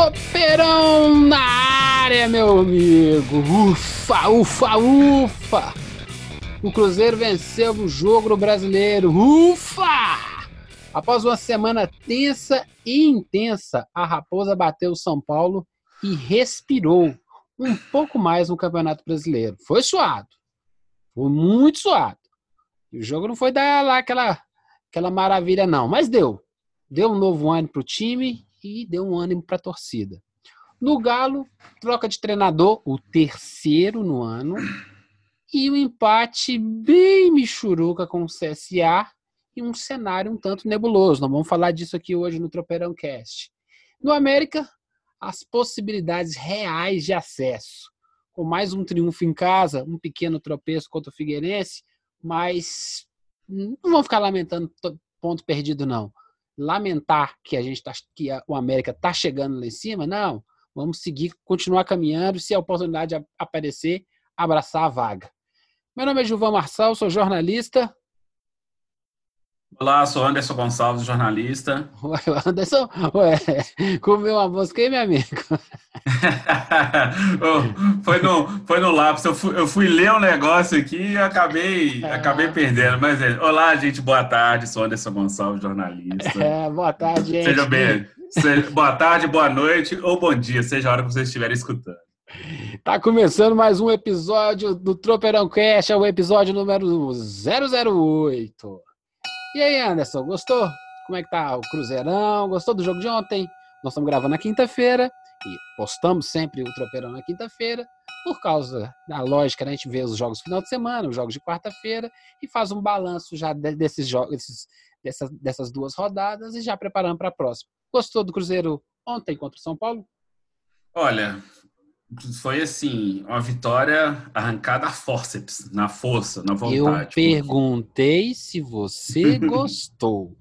Tropeirão na área, meu amigo. Ufa, ufa, ufa. O Cruzeiro venceu o jogo no Brasileiro. Ufa! Após uma semana tensa e intensa, a Raposa bateu o São Paulo e respirou um pouco mais no Campeonato Brasileiro. Foi suado. Foi muito suado. E o jogo não foi dar lá aquela, aquela maravilha, não, mas deu. Deu um novo ânimo para o time e deu um ânimo para a torcida. No Galo, troca de treinador, o terceiro no ano, e um empate bem michuruca com o CSA e um cenário um tanto nebuloso. Nós vamos falar disso aqui hoje no Tropeirão Cast. No América, as possibilidades reais de acesso. Com mais um triunfo em casa, um pequeno tropeço contra o Figueirense, mas não vamos ficar lamentando ponto perdido, não lamentar que a gente tá, que a, o América está chegando lá em cima, não. Vamos seguir, continuar caminhando. Se a oportunidade aparecer, abraçar a vaga. Meu nome é Gilvan Marçal, sou jornalista. Olá, sou Anderson Gonçalves, jornalista. Ué, Anderson, ué, comeu uma mosca aí, meu amigo? foi, no, foi no lápis, eu fui, eu fui ler um negócio aqui e acabei, ah. acabei perdendo. Mas, é, olá, gente, boa tarde, sou Anderson Gonçalves, jornalista. É, boa tarde, gente. Seja bem, seja, boa tarde, boa noite ou bom dia, seja a hora que vocês estiverem escutando. Tá começando mais um episódio do Tropeirão Cash, é o episódio número 008. E aí, Anderson, gostou? Como é que tá o Cruzeirão? Gostou do jogo de ontem? Nós estamos gravando na quinta-feira e postamos sempre o Tropeirão na quinta-feira, por causa da lógica, né? a gente vê os jogos final de semana, os jogos de quarta-feira, e faz um balanço já desses jogos, desses, dessas, dessas duas rodadas e já preparando para a próxima. Gostou do Cruzeiro ontem contra o São Paulo? Olha, foi assim, uma vitória arrancada a forceps, na força, na vontade. Eu perguntei se você gostou.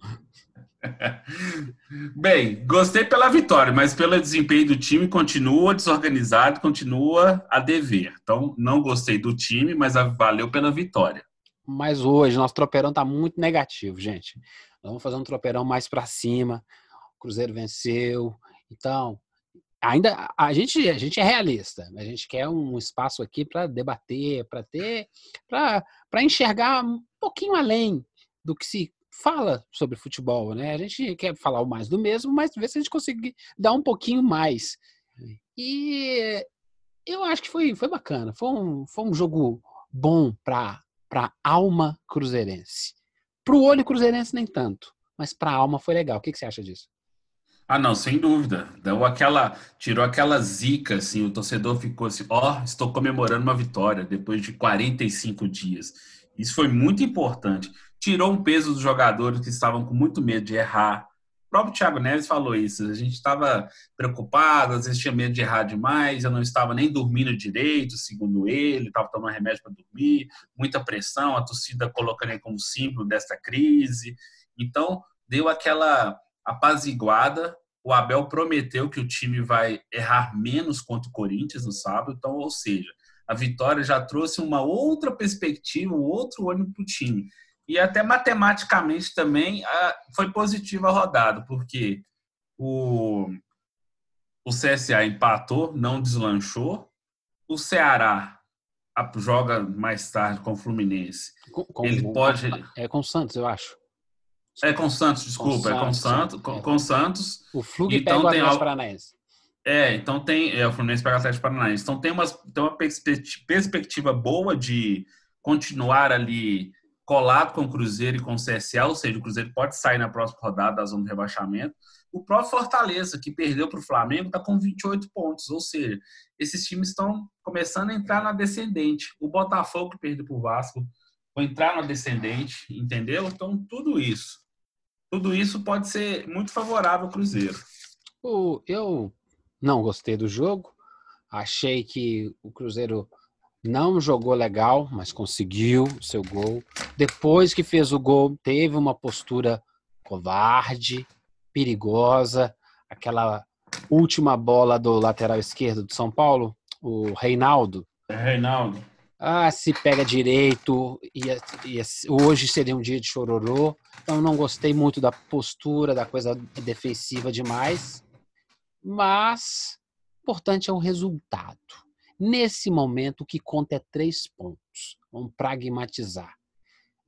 Bem, gostei pela vitória, mas pelo desempenho do time continua desorganizado, continua a dever. Então, não gostei do time, mas valeu pela vitória. Mas hoje, nosso tropeirão tá muito negativo, gente. vamos fazer um tropeirão mais para cima. O Cruzeiro venceu. Então, ainda a gente a gente é realista a gente quer um espaço aqui para debater para ter para enxergar um pouquinho além do que se fala sobre futebol né? A gente quer falar o mais do mesmo mas ver se a gente consegue dar um pouquinho mais. E eu acho que foi foi bacana foi um, foi um jogo bom para para alma cruzeirense. Para o olho cruzeirense nem tanto mas para a alma foi legal. O que, que você acha disso? Ah, não, sem dúvida. Deu aquela, tirou aquela zica, assim, o torcedor ficou assim, ó, oh, estou comemorando uma vitória depois de 45 dias. Isso foi muito importante. Tirou um peso dos jogadores que estavam com muito medo de errar. O próprio Thiago Neves falou isso. A gente estava preocupado, às vezes tinha medo de errar demais. Eu não estava nem dormindo direito, segundo ele, estava tomando remédio para dormir, muita pressão, a torcida colocando ele como símbolo dessa crise. Então, deu aquela apaziguada. O Abel prometeu que o time vai errar menos contra o Corinthians no sábado, então, ou seja, a vitória já trouxe uma outra perspectiva, um outro ânimo para o time. E até matematicamente também foi positiva a rodada, porque o, o CSA empatou, não deslanchou. O Ceará joga mais tarde com o Fluminense. Com, com, Ele pode. É com o Santos, eu acho. É com Santos, desculpa, com é com Santos, com, é. com Santos. O Flug então, pega o Atlético Paranaense. É, então tem. É, o Fluminense pega o Atlético Paranaense. Então tem, umas, tem uma perspectiva boa de continuar ali colado com o Cruzeiro e com o CSA, ou seja, o Cruzeiro pode sair na próxima rodada da zona de rebaixamento. O próprio Fortaleza, que perdeu para o Flamengo, está com 28 pontos, ou seja, esses times estão começando a entrar na descendente. O Botafogo, que perdeu para o Vasco, vai entrar na descendente, entendeu? Então, tudo isso. tudo isso pode ser muito favorável ao Cruzeiro. Eu não gostei do jogo. Achei que o Cruzeiro não jogou legal, mas conseguiu seu gol. Depois que fez o gol, teve uma postura covarde, perigosa. Aquela última bola do lateral esquerdo de São Paulo, o Reinaldo. É Reinaldo. Ah, se pega direito, ia, ia, hoje seria um dia de chororô. Então não gostei muito da postura, da coisa defensiva demais. Mas o importante é o resultado. Nesse momento, o que conta é três pontos. Vamos pragmatizar.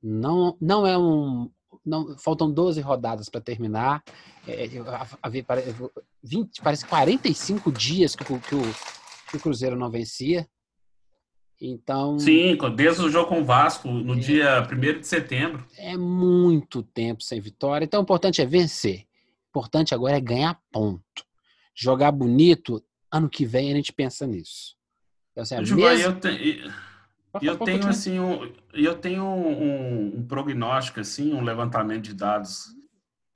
Não, não é um. Não, faltam 12 rodadas para terminar. É, a, a, 20, parece 45 dias que, que, o, que o Cruzeiro não vencia. Então. Sim, desde o jogo com o Vasco, no é, dia 1 de setembro. É muito tempo sem vitória. Então, o importante é vencer. O importante agora é ganhar ponto. Jogar bonito, ano que vem a gente pensa nisso. Então, assim, mesmo... eu, te... eu tenho assim um, eu tenho um, um, prognóstico assim, um levantamento de dados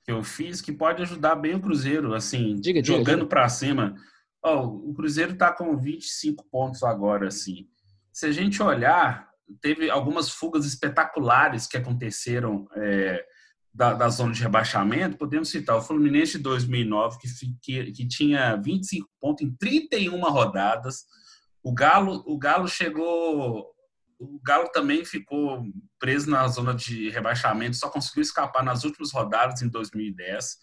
que eu fiz que pode ajudar bem o Cruzeiro, assim, diga, jogando para cima. Oh, o Cruzeiro está com 25 pontos agora, assim se a gente olhar, teve algumas fugas espetaculares que aconteceram é, da, da, zona de rebaixamento. Podemos citar o Fluminense de 2009, que, que, que tinha 25 pontos em 31 rodadas. O Galo, o Galo chegou. O Galo também ficou preso na zona de rebaixamento, só conseguiu escapar nas últimas rodadas em 2010.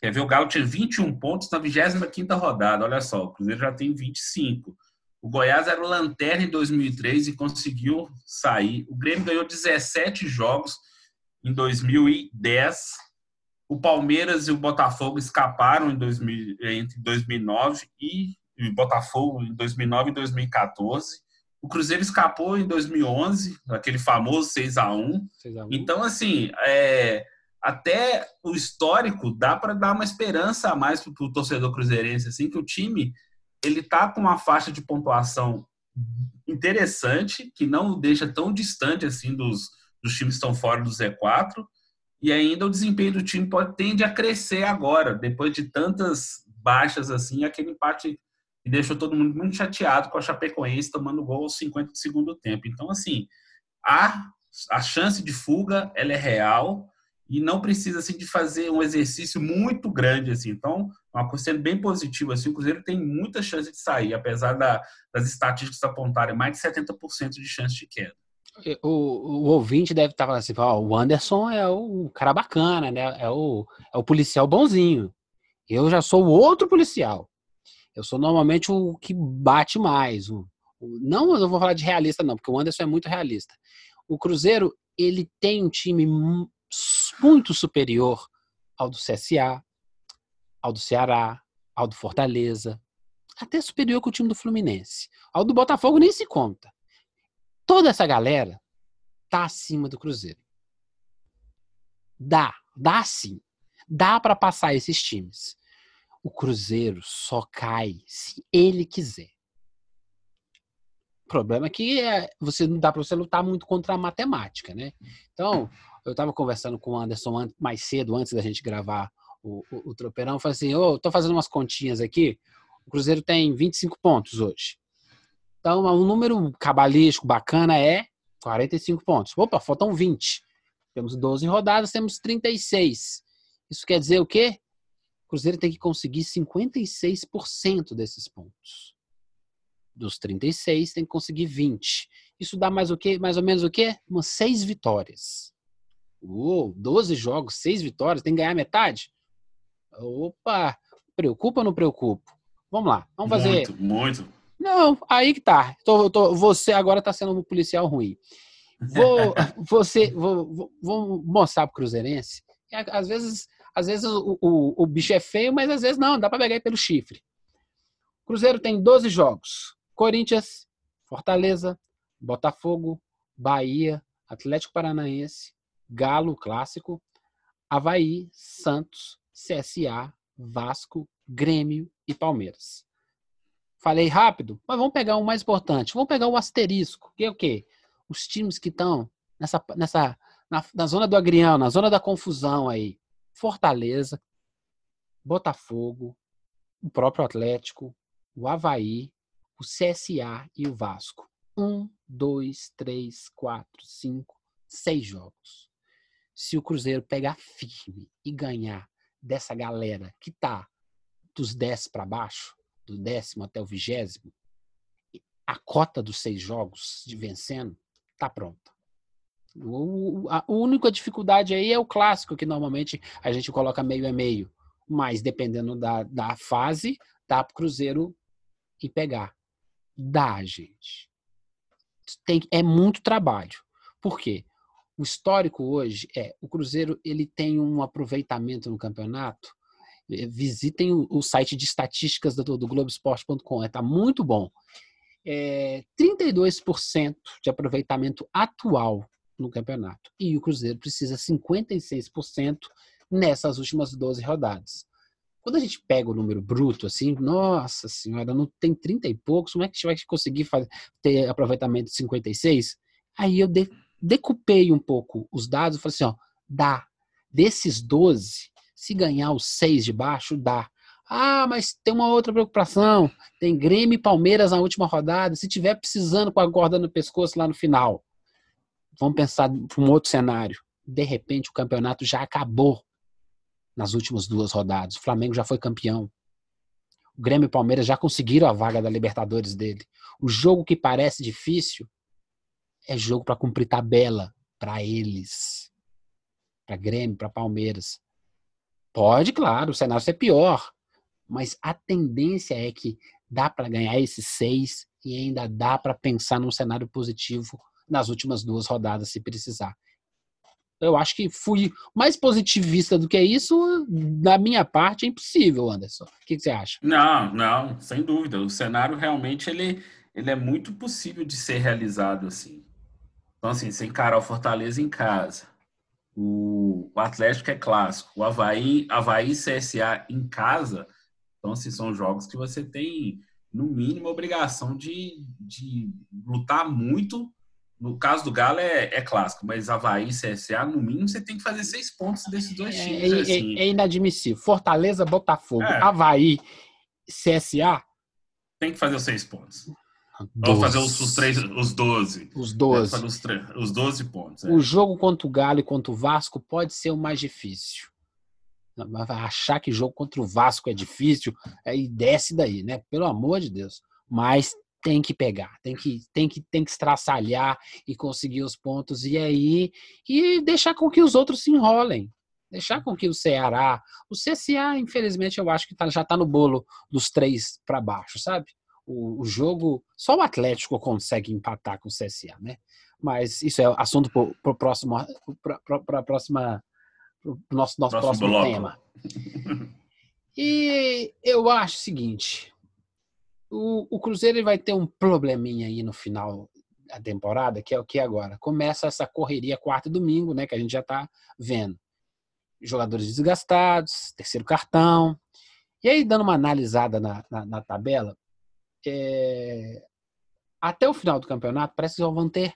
Quer ver? O Galo tinha 21 pontos na 25 rodada. Olha só, o Cruzeiro já tem 25. O Goiás era o lanterna em 2003 e conseguiu sair. O Grêmio ganhou 17 jogos em 2010. O Palmeiras e o Botafogo escaparam em 2000, entre 2009 e, e Botafogo em 2009 e 2014. O Cruzeiro escapou em 2011, aquele famoso 6 a 1. 6 a 1. Então, assim, é, até o histórico dá para dar uma esperança a mais para o torcedor cruzeirense, assim, que o time ele tá com uma faixa de pontuação interessante, que não o deixa tão distante assim dos, dos times estão fora do Z4, e ainda o desempenho do time pode tende a crescer agora, depois de tantas baixas assim, aquele empate que deixou todo mundo muito chateado com a Chapecoense tomando gol aos 50 do segundo tempo. Então, assim, a, a chance de fuga ela é real, e não precisa assim de fazer um exercício muito grande assim. Então, uma coisa sendo bem positiva assim, o Cruzeiro tem muita chance de sair, apesar da, das estatísticas apontarem mais de 70% de chance de queda. O, o, ouvinte deve estar falando assim, ó, o Anderson é o cara bacana, né? É o, é o policial bonzinho. Eu já sou o outro policial. Eu sou normalmente o que bate mais. O, o, não, eu vou falar de realista não, porque o Anderson é muito realista. O Cruzeiro, ele tem um time muito superior ao do CSA, ao do Ceará, ao do Fortaleza, até superior que o time do Fluminense. Ao do Botafogo nem se conta. Toda essa galera tá acima do Cruzeiro. Dá, dá sim. Dá para passar esses times. O Cruzeiro só cai se ele quiser. O problema é que é, você não dá para você lutar muito contra a matemática, né? Então, eu estava conversando com o Anderson mais cedo, antes da gente gravar o, o, o Tropeirão. Eu falei assim: Ô, oh, tô fazendo umas continhas aqui. O Cruzeiro tem 25 pontos hoje. Então, um número cabalístico bacana é 45 pontos. Opa, faltam 20. Temos 12 rodadas, temos 36. Isso quer dizer o quê? O Cruzeiro tem que conseguir 56% desses pontos. Dos 36, tem que conseguir 20. Isso dá mais o quê? Mais ou menos o quê? Umas 6 vitórias. Uou, 12 jogos, 6 vitórias, tem que ganhar metade? Opa, preocupa ou não preocupa? Vamos lá, vamos fazer. Muito, muito. Não, aí que tá. Tô, tô, você agora tá sendo um policial ruim. Vou, você, vou, vou, vou mostrar pro Cruzeirense. Às vezes, às vezes o, o, o bicho é feio, mas às vezes não, dá para pegar pelo chifre. Cruzeiro tem 12 jogos. Corinthians, Fortaleza, Botafogo, Bahia, Atlético Paranaense, Galo clássico, Havaí, Santos, CSA, Vasco, Grêmio e Palmeiras. Falei rápido, mas vamos pegar o mais importante. Vamos pegar o asterisco, que é o quê? Os times que estão nessa, nessa na, na, zona do agrião, na zona da confusão aí. Fortaleza, Botafogo, o próprio Atlético, o Havaí, o CSA e o Vasco. Um, dois, três, quatro, cinco, seis jogos. Se o Cruzeiro pegar firme e ganhar dessa galera que tá dos 10 para baixo, do décimo até o vigésimo, a cota dos seis jogos de vencendo tá pronta. O, a única dificuldade aí é o clássico, que normalmente a gente coloca meio a meio. Mas dependendo da, da fase, dá pro Cruzeiro e pegar. Dá, gente. Tem, é muito trabalho. Por quê? O histórico hoje é o Cruzeiro ele tem um aproveitamento no campeonato. Eh, visitem o, o site de estatísticas do, do Globoesporte.com, está muito bom. É, 32% de aproveitamento atual no campeonato. E o Cruzeiro precisa 56% nessas últimas 12 rodadas. Quando a gente pega o número bruto, assim, nossa senhora, não tem 30 e poucos, como é que a gente vai conseguir fazer, ter aproveitamento de 56? Aí eu de, decupei um pouco os dados e falei assim, ó, dá. Desses 12, se ganhar os 6 de baixo, dá. Ah, mas tem uma outra preocupação. Tem Grêmio e Palmeiras na última rodada. Se tiver precisando com a corda no pescoço lá no final. Vamos pensar para um outro cenário. De repente o campeonato já acabou nas últimas duas rodadas. O Flamengo já foi campeão. O Grêmio e Palmeiras já conseguiram a vaga da Libertadores dele. O jogo que parece difícil é jogo para cumprir tabela para eles. Para Grêmio, para Palmeiras. Pode, claro, o cenário ser pior. Mas a tendência é que dá para ganhar esses seis e ainda dá para pensar num cenário positivo nas últimas duas rodadas, se precisar. Eu acho que fui mais positivista do que isso, da minha parte, é impossível, Anderson. O que, você acha? Não, não, sem dúvida. O cenário realmente ele, ele é muito possível de ser realizado assim. Então, assim, você encarar o Fortaleza em casa, o, o Atlético é clássico, o Havaí, Havaí CSA em casa, então, assim, são jogos que você tem, no mínimo, obrigação de, de lutar muito no caso do Galo é, é clássico, mas Havaí e CSA, no mínimo, você tem que fazer seis pontos desses dois é, times. É, assim. é, é inadmissível. Fortaleza, Botafogo, é. Havaí, CSA. Tem que fazer os seis pontos. Vamos fazer os, os, três, os 12. Os 12. Os, os 12 pontos. É. O jogo contra o Galo e contra o Vasco pode ser o mais difícil. Achar que jogo contra o Vasco é difícil, aí desce daí, né? Pelo amor de Deus. Mas tem que pegar, tem que, tem que, tem que estraçalhar e conseguir os pontos e aí e deixar com que os outros se enrolem. Deixar com que o Ceará, o CSA, infelizmente, eu acho que tá, já está no bolo dos três para baixo, sabe? O, o, jogo, só o Atlético consegue empatar com o CSA, né? Mas isso é assunto para o próximo, para a próxima, pro nosso, nosso próximo, próximo tema. E eu acho o seguinte, o, o Cruzeiro vai ter um probleminha aí no final da temporada, que é o que agora? Começa essa correria quarto e domingo, né? Que a gente já está vendo. Jogadores desgastados, terceiro cartão. E aí, dando uma analisada na, na, na tabela, é... até o final do campeonato, parece que vão ter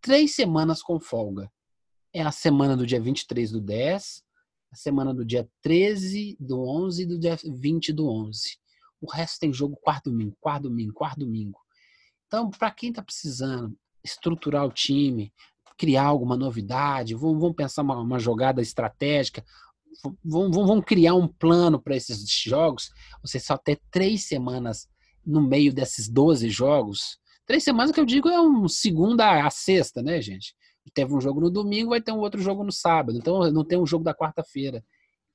três semanas com folga. É a semana do dia 23 do 10, a semana do dia 13 do 11 e do dia 20 do 11. O resto tem jogo quarto domingo, quarto domingo, quarto domingo. Então, para quem está precisando estruturar o time, criar alguma novidade, vamos pensar uma, uma, jogada estratégica, vamos, vamos criar um plano para esses jogos. Você só ter três semanas no meio desses 12 jogos. Três semanas que eu digo é um segunda a sexta, né, gente? Teve um jogo no domingo, vai ter um outro jogo no sábado. Então não tem um jogo da quarta-feira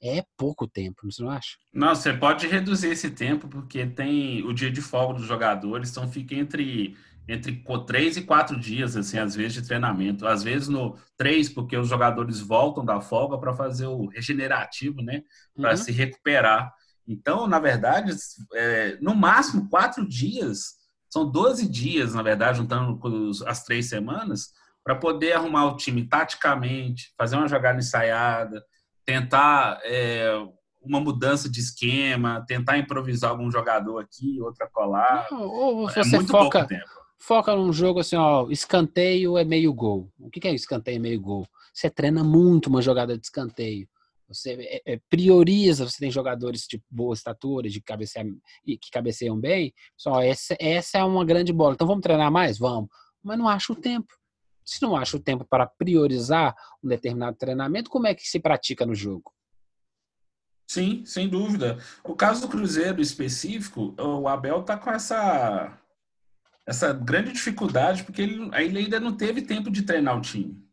é pouco tempo, você não acha? Não, você pode reduzir esse tempo, porque tem o dia de folga dos jogadores, então fica entre, entre três e quatro dias, assim, às vezes, de treinamento. Às vezes no três, porque os jogadores voltam da folga para fazer o regenerativo, né? Para uhum. se recuperar. Então, na verdade, é, no máximo quatro dias, são 12 dias, na verdade, juntando as três semanas, para poder arrumar o time taticamente, fazer uma jogada ensaiada, tentar é, uma mudança de esquema, tentar improvisar algum jogador aqui, outra colar. ou é você é foca, foca num jogo assim, ó, escanteio é meio gol. O que é escanteio é meio gol? Você treina muito uma jogada de escanteio. Você é, é, prioriza, você tem jogadores de boa estatura, de que cabeceiam bem, só essa, essa é uma grande bola. Então vamos treinar mais? Vamos. Mas não acha o tempo. Se não acha o tempo para priorizar um determinado treinamento, como é que se pratica no jogo? Sim, sem dúvida. O caso do Cruzeiro específico, o Abel tá com essa essa grande dificuldade porque ele, ele ainda não teve tempo de treinar o time.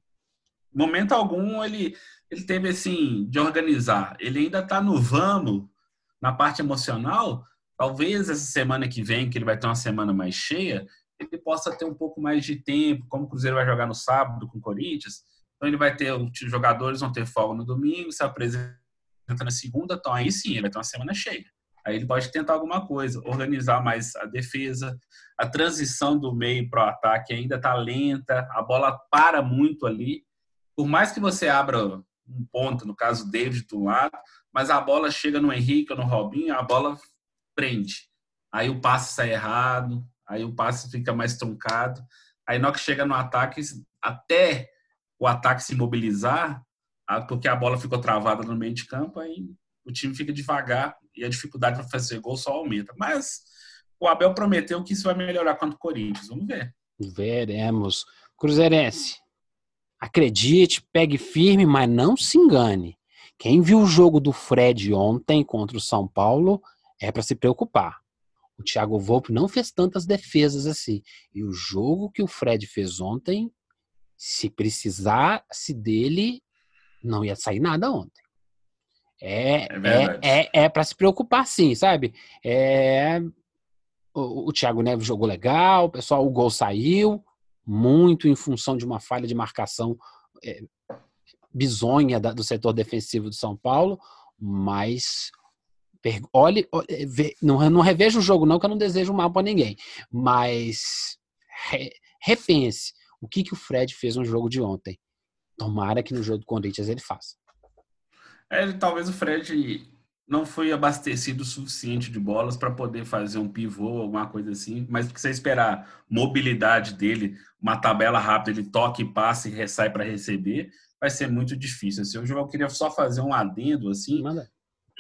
Momento algum ele ele teve assim de organizar. Ele ainda está no vamos na parte emocional. Talvez essa semana que vem, que ele vai ter uma semana mais cheia, ele possa ter um pouco mais de tempo. Como o Cruzeiro vai jogar no sábado com o Corinthians, então ele vai ter os jogadores vão ter folga no domingo, se apresenta na segunda, então aí sim ele vai ter uma semana cheia. Aí ele pode tentar alguma coisa, organizar mais a defesa. A transição do meio para o ataque ainda está lenta, a bola para muito ali. Por mais que você abra um ponto, no caso David do lado, mas a bola chega no Henrique ou no Robinho, a bola prende. Aí o passe sai errado, aí o passe fica mais truncado. Aí na hora que chega no ataque, até o ataque se mobilizar, porque a bola ficou travada no meio de campo, aí o time fica devagar e a dificuldade para fazer gol só aumenta. Mas o Abel prometeu que isso vai melhorar contra o Corinthians. Vamos ver. Veremos. Cruzeirense, Acredite, pegue firme, mas não se engane. Quem viu o jogo do Fred ontem contra o São Paulo é para se preocupar. O Thiago Volpe não fez tantas defesas assim. E o jogo que o Fred fez ontem, se precisasse dele, não ia sair nada ontem. É, é, é, é, é para se preocupar, sim, sabe? É, o, o Thiago Neves jogou legal, o pessoal, o gol saiu, muito em função de uma falha de marcação é, bizonha da, do setor defensivo do São Paulo, mas olhe, olhe vê, não, não reveja o jogo não, que eu não desejo mal para ninguém, mas re, repense o que, que o Fred fez no jogo de ontem. Tomara que no jogo do Corinthians ele faça. É, talvez o Fred não foi abastecido o suficiente de bolas para poder fazer um pivô, alguma coisa assim, mas se você esperar mobilidade dele, uma tabela rápida, ele toca e passa e recai para receber, vai ser muito difícil. Assim, hoje eu queria só fazer um adendo assim, Manda.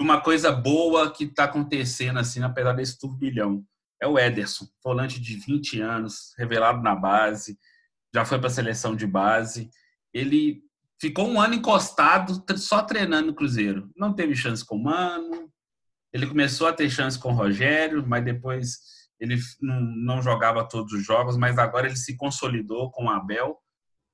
uma coisa boa que está acontecendo assim, apesar desse turbilhão. É o Ederson, volante de 20 anos, revelado na base, já foi para a seleção de base. Ele ficou um ano encostado, só treinando no Cruzeiro. Não teve chance com o Mano. Ele começou a ter chance com o Rogério, mas depois ele não, jogava todos os jogos, mas agora ele se consolidou com o Abel.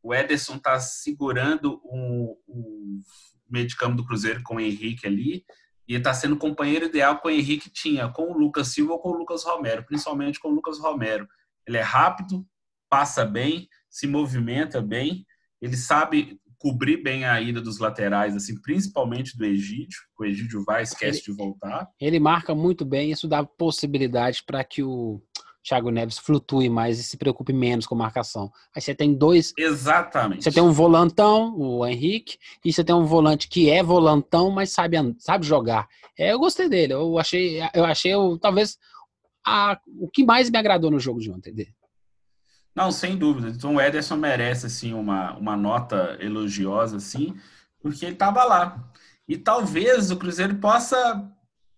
O Ederson está segurando o, o meio de campo do Cruzeiro com o Henrique ali e está sendo companheiro ideal com o Henrique tinha, com o Lucas Silva ou com o Lucas Romero, principalmente com o Lucas Romero. Ele é rápido, passa bem, se movimenta bem, ele sabe cobrir bem a ida dos laterais, assim, principalmente do Egídio. O Egídio vai, esquece ele, de voltar. Ele marca muito bem, isso dá possibilidade para que o Thiago Neves flutue mais e se preocupe menos com marcação. Aí você tem dois. Exatamente. Você tem um volantão, o Henrique, e você tem um volante que é volantão, mas sabe, sabe jogar. É, eu gostei dele. Eu achei, eu achei, eu, talvez, a, o que mais me agradou no jogo de ontem dele. Não, sem dúvida. Então o Ederson merece assim uma, uma nota elogiosa assim, porque ele estava lá. E talvez o Cruzeiro possa,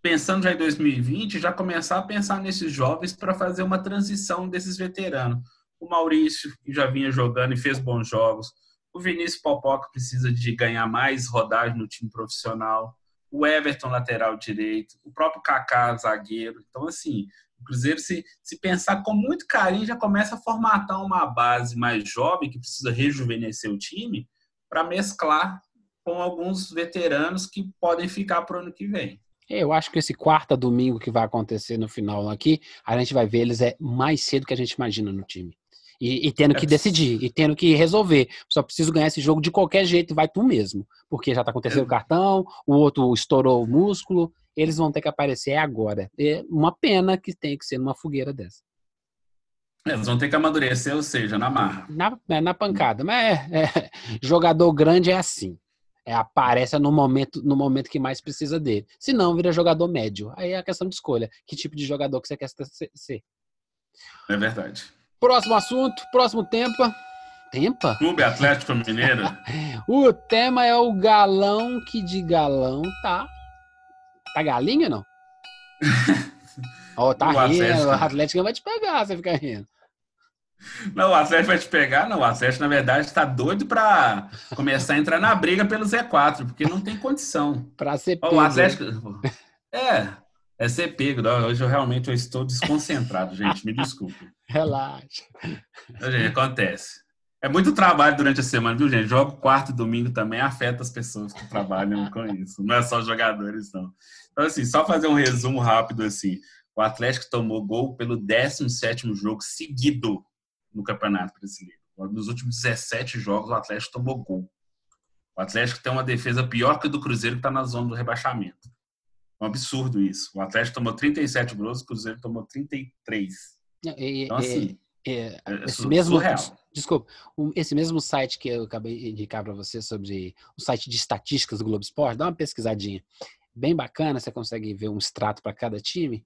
pensando já em 2020, já começar a pensar nesses jovens para fazer uma transição desses veteranos. O Maurício, que já vinha jogando e fez bons jogos. O Vinícius Popó, que precisa de ganhar mais rodagem no time profissional. O Everton, lateral direito. O próprio Kaká, zagueiro. Então, assim, o Cruzeiro, se, se pensar com muito carinho, já começa a formatar uma base mais jovem, que precisa rejuvenescer o time, para mesclar com alguns veteranos que podem ficar para o ano que vem. Eu acho que esse quarta domingo que vai acontecer no final aqui, a gente vai ver eles é mais cedo que a gente imagina no time. E, e, tendo que é. decidir, e tendo que resolver. Só preciso ganhar esse jogo de qualquer jeito, vai tu mesmo. Porque já tá acontecendo é. o cartão, o outro estourou o músculo, eles vão ter que aparecer agora. É uma pena que tem que ser numa fogueira dessa. Eles vão ter que amadurecer, ou seja, na marra. Na, é, na pancada. Mas é, é, jogador grande é assim. É, aparece no momento, no momento que mais precisa dele. Se não, vira jogador médio. Aí é a questão de escolha. Que tipo de jogador que você quer ser. É verdade. Próximo assunto, próximo tempo. Tempa? Clube Atlético Mineiro. o tema é o galão que de galão tá. Tá galinha não? Ó, oh, tá o rindo, Atlético... o Atlético vai te pegar, você fica rindo. Não, o Atlético vai te pegar, não. O Atlético, na verdade, está doido para começar a entrar na briga pelo Z4, porque não tem condição. Para ser pego. O Atlético. É, é ser pego. Hoje eu realmente eu estou desconcentrado, gente. Me desculpe. Relaxa. Gente, acontece. É muito trabalho durante a semana, viu, gente? Jogo quarto e domingo também afeta as pessoas que trabalham com isso. Não é só jogadores, não. Então, assim, só fazer um resumo rápido, assim. O Atlético tomou gol pelo 17º jogo seguido no Campeonato Brasileiro. Nos últimos 17 jogos, o Atlético tomou gol. O Atlético tem uma defesa pior que a do Cruzeiro, que está na zona do rebaixamento. É um absurdo isso. O Atlético tomou 37 gols, o Cruzeiro tomou 33. E, então, assim, é, é, é esse mesmo, surreal. Desculpa, esse mesmo site que eu acabei de indicar para você sobre o site de estatísticas do Globo Esporte, dá uma pesquisadinha. Bem bacana, você consegue ver um extrato para cada time.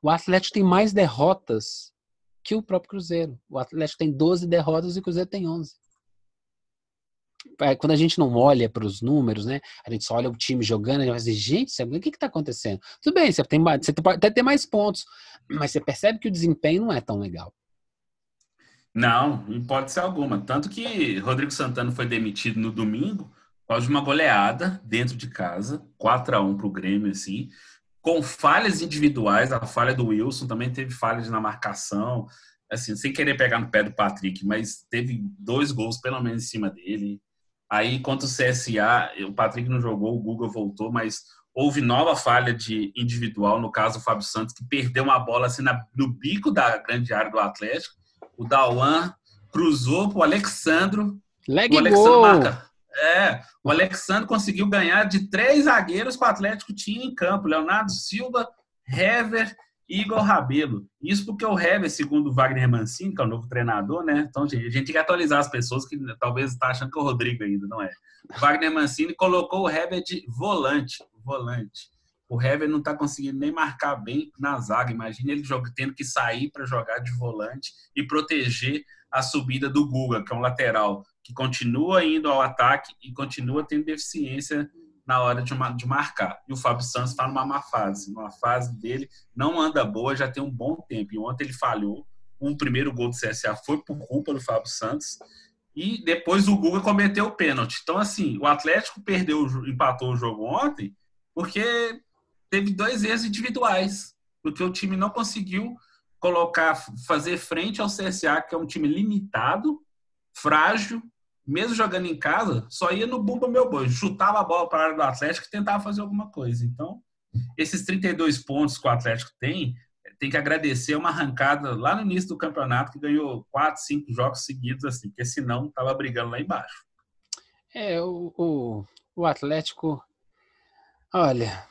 O Atlético tem mais derrotas que o próprio Cruzeiro. O Atlético tem 12 derrotas e o Cruzeiro tem 11. É, quando a gente não olha para os números, né? A gente só olha o time jogando, gente vai dizer, gente, o que está acontecendo? Tudo bem, você, tem, você pode até ter mais pontos, mas você percebe que o desempenho não é tão legal. Não, em hipótese alguma. Tanto que Rodrigo Santana foi demitido no domingo causa de uma goleada dentro de casa, 4 a 1 para o Grêmio, assim com falhas individuais, a falha do Wilson também teve falhas na marcação, assim, sem querer pegar no pé do Patrick, mas teve dois gols pelo menos em cima dele. Aí, contra o CSA, o Patrick não jogou, o Google voltou, mas houve nova falha de individual, no caso o Fábio Santos, que perdeu uma bola assim na, no bico da grande área do Atlético. O Dauan cruzou para o Alexandro. Leg o Alexandro marca, é, o Alexandre conseguiu ganhar de três zagueiros que o Atlético tinha em campo: Leonardo Silva, Hever e Igor Rabelo. Isso porque o Hever, segundo o Wagner Mancini, que é o novo treinador, né? Então, gente, a gente tem que atualizar as pessoas que talvez estão tá achando que é o Rodrigo ainda, não é? O Wagner Mancini colocou o Hever de volante. Volante. O Hever não está conseguindo nem marcar bem na zaga. Imagina ele tendo que sair para jogar de volante e proteger a subida do Guga, que é um lateral que continua indo ao ataque e continua tendo deficiência na hora de, de marcar. E o Fábio Santos está numa má fase. Uma fase dele não anda boa já tem um bom tempo. E ontem ele falhou. Um primeiro gol do CSA foi por culpa do Fábio Santos. E depois o Guga cometeu o pênalti. Então, assim, o Atlético perdeu, empatou o jogo ontem porque teve dois erros individuais. Porque o time não conseguiu colocar, fazer frente ao CSA, que é um time limitado, frágil, mesmo jogando em casa, só ia no bumba meu boi, chutava a bola para a área do Atlético e tentava fazer alguma coisa. Então, esses 32 pontos que o Atlético tem, tem que agradecer uma arrancada lá no início do campeonato, que ganhou 4, 5 jogos seguidos, assim, porque senão estava brigando lá embaixo. É, o, o, o Atlético, olha,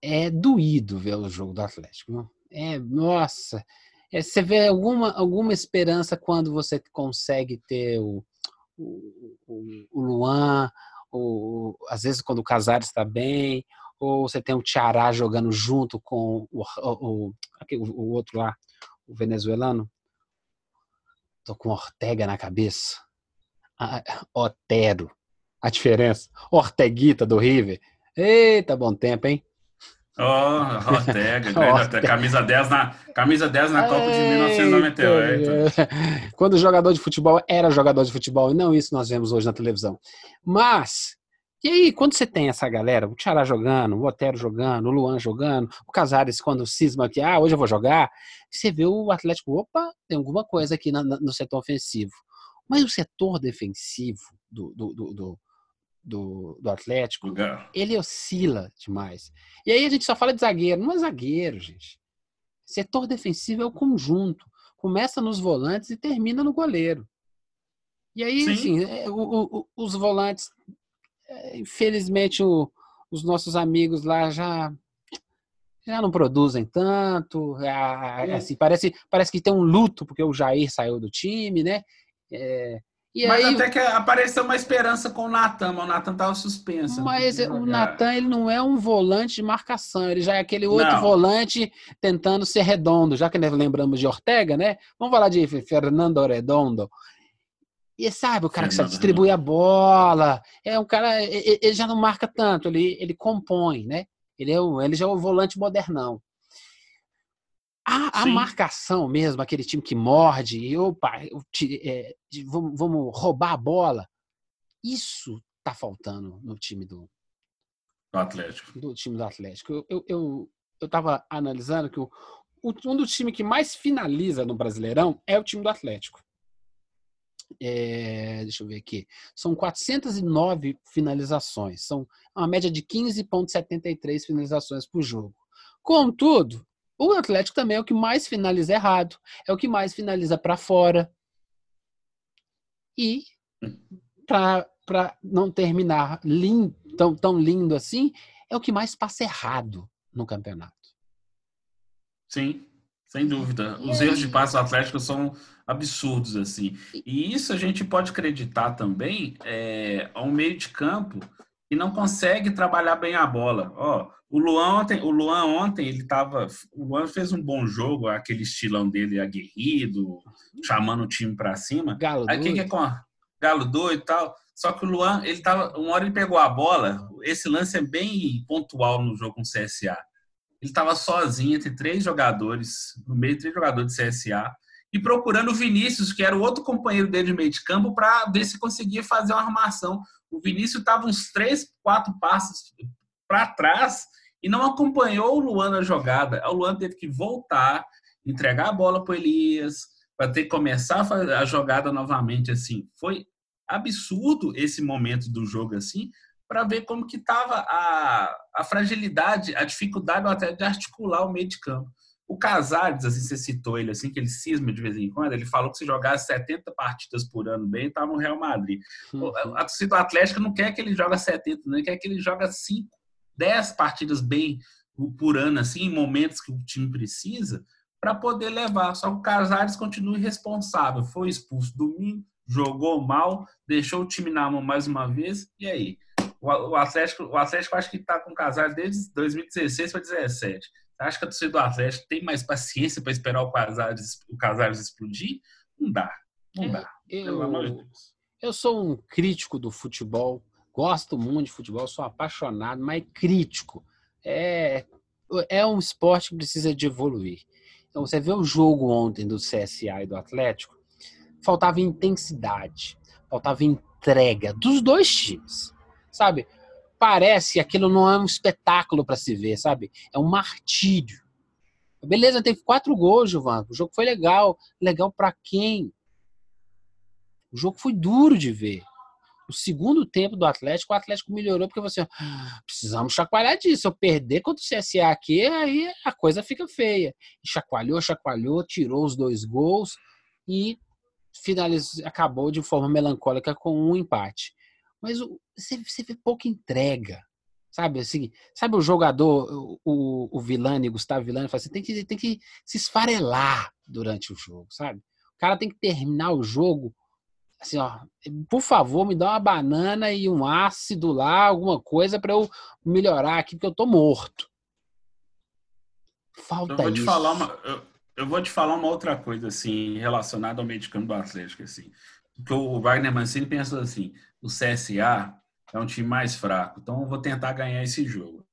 é doído ver o jogo do Atlético. É, nossa, é, você vê alguma, alguma esperança quando você consegue ter o, o, o, Luan, o, às vezes quando o Casares está bem, ou você tem o Tiará jogando junto com o, o, o, outro lá, o venezuelano. Tô com Ortega na cabeça. Ah, Otero. A diferença. Orteguita do River. Eita, bom tempo, hein? Oh, Ortega, Ortega. camisa 10 na, camisa 10 na Copa de 1998. Quando o jogador de futebol era jogador de futebol, e não isso nós vemos hoje na televisão. Mas, e aí, quando você tem essa galera, o Tchará jogando, o Otero jogando, o Luan jogando, o Casares quando cisma que, ah, hoje eu vou jogar, você vê o Atlético, opa, tem alguma coisa aqui no setor ofensivo. Mas o setor defensivo do, do, do, do do, do Atlético, ele oscila demais. E aí a gente só fala de zagueiro. Não é zagueiro, gente. Setor defensivo é o conjunto. Começa nos volantes e termina no goleiro. E aí, Sim. assim, é, o, o, os volantes, é, infelizmente, o, os nossos amigos lá já já não produzem tanto. É. Assim, parece, parece que tem um luto porque o Jair saiu do time, né? É, e mas aí, até que apareceu uma esperança com o Natan, mas o Natan estava suspenso. Mas o Natan ele não é um volante de marcação, ele já é aquele outro não. volante tentando ser redondo, já que nós lembramos de Ortega, né? Vamos falar de Fernando Redondo. E sabe, o cara que só distribui a bola, é um cara, ele já não marca tanto, ele, ele compõe, né? Ele, é o, ele já é o volante modernão. A, a marcação mesmo, aquele time que morde, e opa, é, vamos, vamos roubar a bola, isso tá faltando no time do, do Atlético. Do time do Atlético. Eu, eu, eu, eu tava analisando que o, um dos times que mais finaliza no Brasileirão é o time do Atlético. É, deixa eu ver aqui. São 409 finalizações. São uma média de 15,73 finalizações por jogo. Contudo, o Atlético também é o que mais finaliza errado, é o que mais finaliza para fora. E para não terminar tão, tão lindo assim, é o que mais passa errado no campeonato. Sim, sem dúvida. Os erros de passe atléticos são absurdos, assim. E isso a gente pode acreditar também é, a um meio de campo que não consegue trabalhar bem a bola. Ó, o Luan ontem, o Luan ontem ele tava, o Luan fez um bom jogo, aquele estilão dele aguerrido, chamando o time para cima. Galo Aí que que é com Galo doido e tal. Só que o Luan, ele tava, uma hora ele pegou a bola, esse lance é bem pontual no jogo com o CSA. Ele estava sozinho entre três jogadores, no meio de três jogadores de CSA, e procurando o Vinícius, que era o outro companheiro dele de meio de campo, para ver se conseguia fazer uma armação. O Vinícius estava uns três, quatro passos para trás e não acompanhou o Luan na jogada. O Luan teve que voltar, entregar a bola para Elias, para ter que começar a, a jogada novamente. Assim, foi absurdo esse momento do jogo assim, para ver como que estava a, a fragilidade, a dificuldade até de articular o meio de campo. O Casares, assim, você citou ele, assim, que ele cisma de vez em quando, ele falou que se jogasse 70 partidas por ano bem, estava no Real Madrid. Uhum. A torcida não quer que ele joga 70, não quer que ele joga 5, 10 partidas bem por ano, assim, em momentos que o time precisa, para poder levar. Só que o Casares continua irresponsável. Foi expulso domingo, jogou mal, deixou o time na mão mais uma vez, e aí? O Atlético, o Atlético acho que está com o Casares desde 2016 para 2017. Acha que a torcida do Atlético tem mais paciência para esperar o Casares, o Casares explodir? Não dá. Não é, dá. Eu, eu sou um crítico do futebol, gosto muito de futebol, sou apaixonado, mas crítico. É, é um esporte que precisa de evoluir. Então, você vê o jogo ontem do CSA e do Atlético, faltava intensidade, faltava entrega dos dois times sabe? Parece aquilo não é um espetáculo para se ver, sabe? É um martírio. Beleza, teve quatro gols, Gilvan. O jogo foi legal. Legal para quem? O jogo foi duro de ver. O segundo tempo do Atlético, o Atlético melhorou porque você ah, precisamos chacoalhar disso. Eu perder contra o CSA aqui, aí a coisa fica feia. E chacoalhou, chacoalhou, tirou os dois gols e finalizou, acabou de forma melancólica com um empate mas você, vê pouca entrega. Sabe assim, sabe o jogador, o, o Vilani, Gustavo Vilani, fala assim, tem que, tem que se esfarelar durante o jogo, sabe? O cara tem que terminar o jogo assim, ó, por favor, me dá uma banana e um ácido lá, alguma coisa para eu melhorar aqui, porque eu tô morto. Falta eu vou isso. Te falar uma, eu, eu, vou te falar uma outra coisa, assim, relacionada ao medicamento do Atlético, assim. Porque o Wagner Mancini pensou assim, o CSA é um time mais fraco, então eu vou tentar ganhar esse jogo.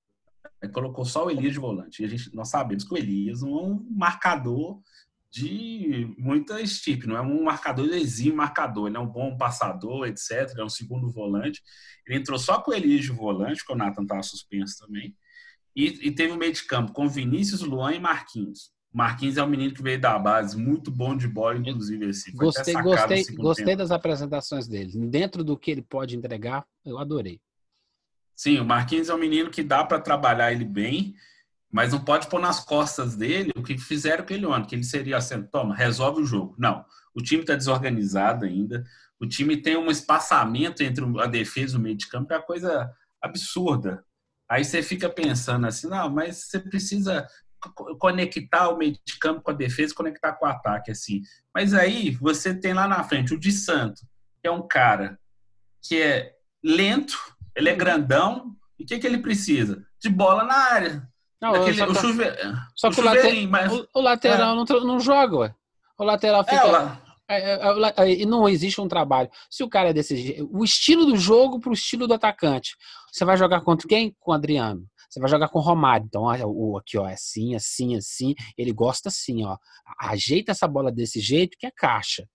Aí colocou só o Elias de volante. E a gente, nós sabemos que o Elias não é um marcador de muita estipe, não é um marcador exímio marcador, ele é um bom passador, etc. é um segundo volante. Ele entrou só com o Elias de volante, porque o Nathan estava suspenso também. E, e, teve o meio de campo com Vinícius, Luan e Marquinhos. Marquinhos é um menino que veio da base, muito bom de bola, inclusive. Assim, gostei gostei, gostei das apresentações dele. Dentro do que ele pode entregar, eu adorei. Sim, o Marquinhos é um menino que dá para trabalhar ele bem, mas não pode pôr nas costas dele o que fizeram com ele ontem, que ele seria assim, toma, resolve o jogo. Não, o time está desorganizado ainda, o time tem um espaçamento entre a defesa e o meio de campo, é uma coisa absurda. Aí você fica pensando assim, não, mas você precisa conectar o meio de campo com a defesa, conectar com o ataque, assim. Mas aí você tem lá na frente o de Santo, que é um cara que é lento, ele é grandão, e o que, que ele precisa? De bola na área. Não, Daquele, só, o chuve... só que o, later... mas... o, o lateral é. não, não joga, ué. O lateral fica. É, É, é, é, não existe um trabalho. Se o cara é desse jeito, o estilo do jogo para o estilo do atacante. Você vai jogar contra quem? Com o Adriano. Você vai jogar com o Romário. Então, o aqui, ó, é assim, assim, assim. Ele gosta assim, ó. Ajeita essa bola desse jeito que é caixa.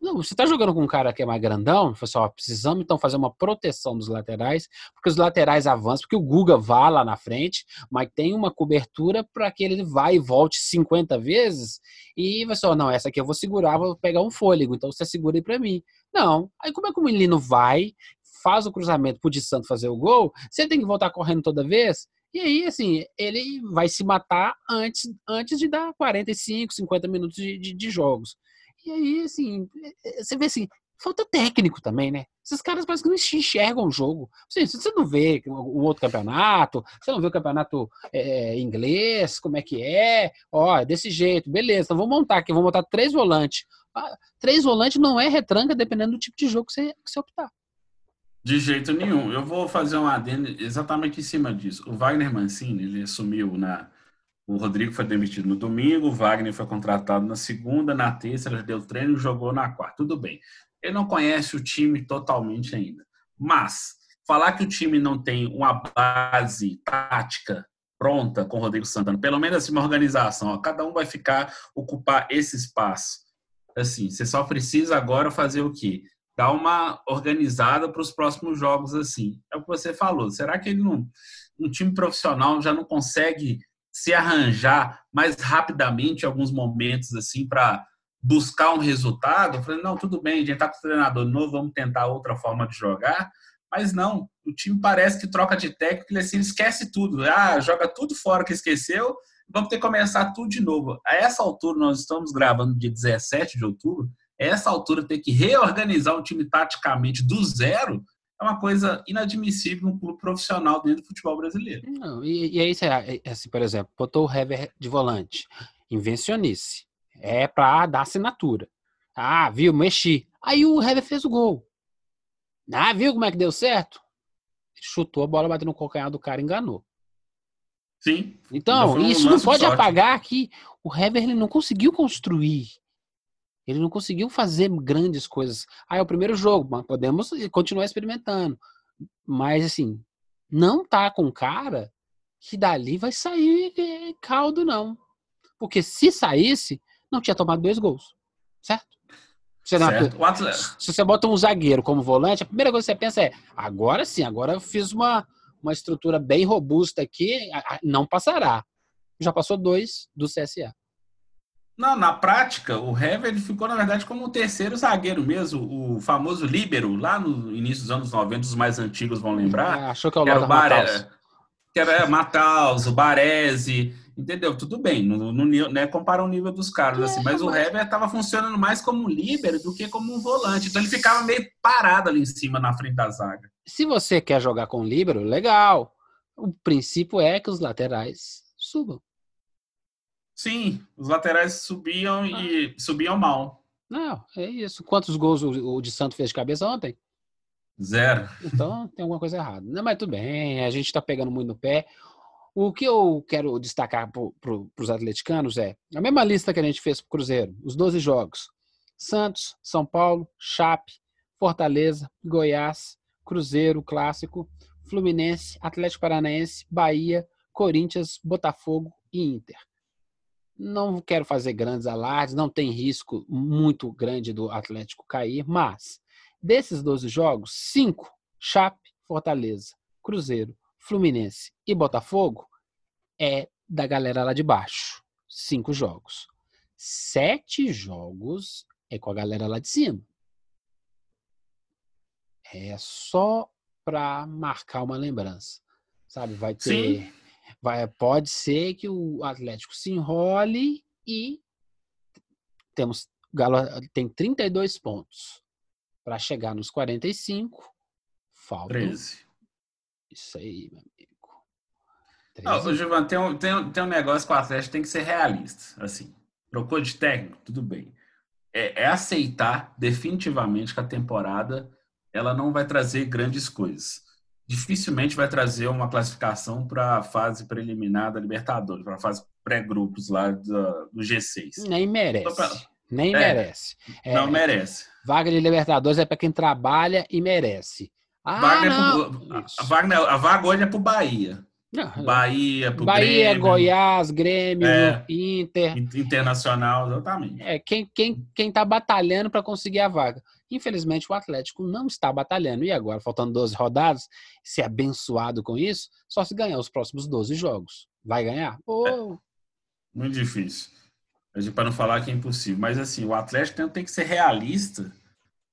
Não, você está jogando com um cara que é mais grandão, pessoal, assim, precisamos então fazer uma proteção dos laterais, porque os laterais avançam, porque o Guga vá lá na frente, mas tem uma cobertura para que ele vá e volte 50 vezes e você, ó, não, essa aqui eu vou segurar, vou pegar um fôlego, então você segura aí para mim. Não, aí como é que o menino vai, faz o cruzamento pro de Santo fazer o gol, você tem que voltar correndo toda vez? E aí, assim, ele vai se matar antes, antes de dar 45, 50 minutos de, de, de jogos. E aí, assim, é, é, você vê assim, falta técnico também, né? Esses caras parecem que não enxergam o jogo. Assim, você não vê o outro campeonato, você não vê o campeonato é, inglês, como é que é, ó, desse jeito, beleza, então vamos montar aqui, vamos montar três volantes. Ah, três volantes não é retranca dependendo do tipo de jogo que você, que você optar. De jeito nenhum. Eu vou fazer um adendo exatamente em cima disso. O Wagner Mancini, ele assumiu na, o Rodrigo foi demitido no domingo, o Wagner foi contratado na segunda, na terça ele deu treino e jogou na quarta. Tudo bem. Ele não conhece o time totalmente ainda. Mas falar que o time não tem uma base tática pronta com o Rodrigo Santana, pelo menos assim, uma organização, ó, cada um vai ficar ocupar esse espaço. Assim, você só precisa agora fazer o quê? Dar uma organizada para os próximos jogos assim. É o que você falou. Será que ele não, um time profissional já não consegue se arranjar mais rapidamente em alguns momentos assim para buscar um resultado, eu falei, não, tudo bem, a gente está com o treinador novo, vamos tentar outra forma de jogar, mas não, o time parece que troca de técnico, ele assim, esquece tudo, ah, joga tudo fora que esqueceu, vamos ter que começar tudo de novo. A essa altura, nós estamos gravando dia 17 de outubro, essa altura ter que reorganizar um time taticamente do zero, é uma coisa inadmissível num clube profissional dentro do futebol brasileiro. Não, e, e aí, é, é assim, por exemplo, botou o Hever de volante. Invencionice. É para dar assinatura. Ah, viu, mexi. Aí o Hever fez o gol. Ah, viu como é que deu certo? chutou a bola, bateu no calcanhar do cara e enganou. Sim. Então, isso não pode apagar que o Hever ele não conseguiu construir ele não conseguiu fazer grandes coisas. Ah, é o primeiro jogo, mas podemos continuar experimentando. Mas, assim, não tá com cara que dali vai sair caldo, não. Porque se saísse, não tinha tomado dois gols. Certo? Você. Não, se você bota um zagueiro como volante, a primeira coisa que você pensa é: agora sim, agora eu fiz uma, uma estrutura bem robusta aqui, não passará. Já passou dois do CSA. Não, na prática, o Hever ele ficou, na verdade, como o terceiro zagueiro mesmo, o famoso líbero, lá no início dos anos 90, os mais antigos vão lembrar. É, achou que é o Lota Matheus. Que era Mataus, o Baresi, entendeu? Tudo bem, não, não né, comparar o nível dos caras, é, assim, mas, mas o Hever estava funcionando mais como um líbero do que como um volante, então ele ficava meio parado ali em cima, na frente da zaga. Se você quer jogar com líbero, legal. O princípio é que os laterais subam. Sim, os laterais subiam ah. e subiam mal. Não, é isso. Quantos gols o, o de Santo fez de cabeça ontem? Zero. Então tem alguma coisa errada. Não, mas tudo bem, a gente está pegando muito no pé. O que eu quero destacar para pro, os atleticanos é a mesma lista que a gente fez para o Cruzeiro, os 12 jogos. Santos, São Paulo, Chape, Fortaleza, Goiás, Cruzeiro, Clássico, Fluminense, Atlético Paranaense, Bahia, Corinthians, Botafogo e Inter. Não quero fazer grandes alardes, não tem risco muito grande do Atlético cair, mas desses 12 jogos, cinco Chape, Fortaleza, Cruzeiro, Fluminense e Botafogo é da galera lá de baixo. Cinco jogos. Sete jogos é com a galera lá de cima. É só para marcar uma lembrança. Sabe? Vai ter. Sim. Vai, pode ser que o Atlético se enrole e temos Galo tem 32 pontos. Para chegar nos 45, falta 13. Isso aí, meu amigo. Não, Giovanni, tem um, tem, um, tem um negócio que o Atlético tem que ser realista. Assim, trocou de técnico, tudo bem. É, é aceitar definitivamente que a temporada ela não vai trazer grandes coisas dificilmente vai trazer uma classificação para a fase preliminar da Libertadores, para a fase pré-grupos lá do, do, G6. Nem merece. Nem É, merece. É, Não merece. Vaga de Libertadores é para quem trabalha e merece. Ah, Vaga é pro- a, vaga, a vaga hoje é pro Bahia. Bahia, Bahia, Grêmio, Goiás, Grêmio, É. Inter. Internacional, exatamente. É quem quem quem está batalhando para conseguir a vaga. Infelizmente o Atlético não está batalhando e agora faltando 12 rodadas, ser abençoado com isso, só se ganhar os próximos 12 jogos. Vai ganhar? Ô, Muito difícil. Para não falar que é impossível. Mas assim, o Atlético tem, tem que ser realista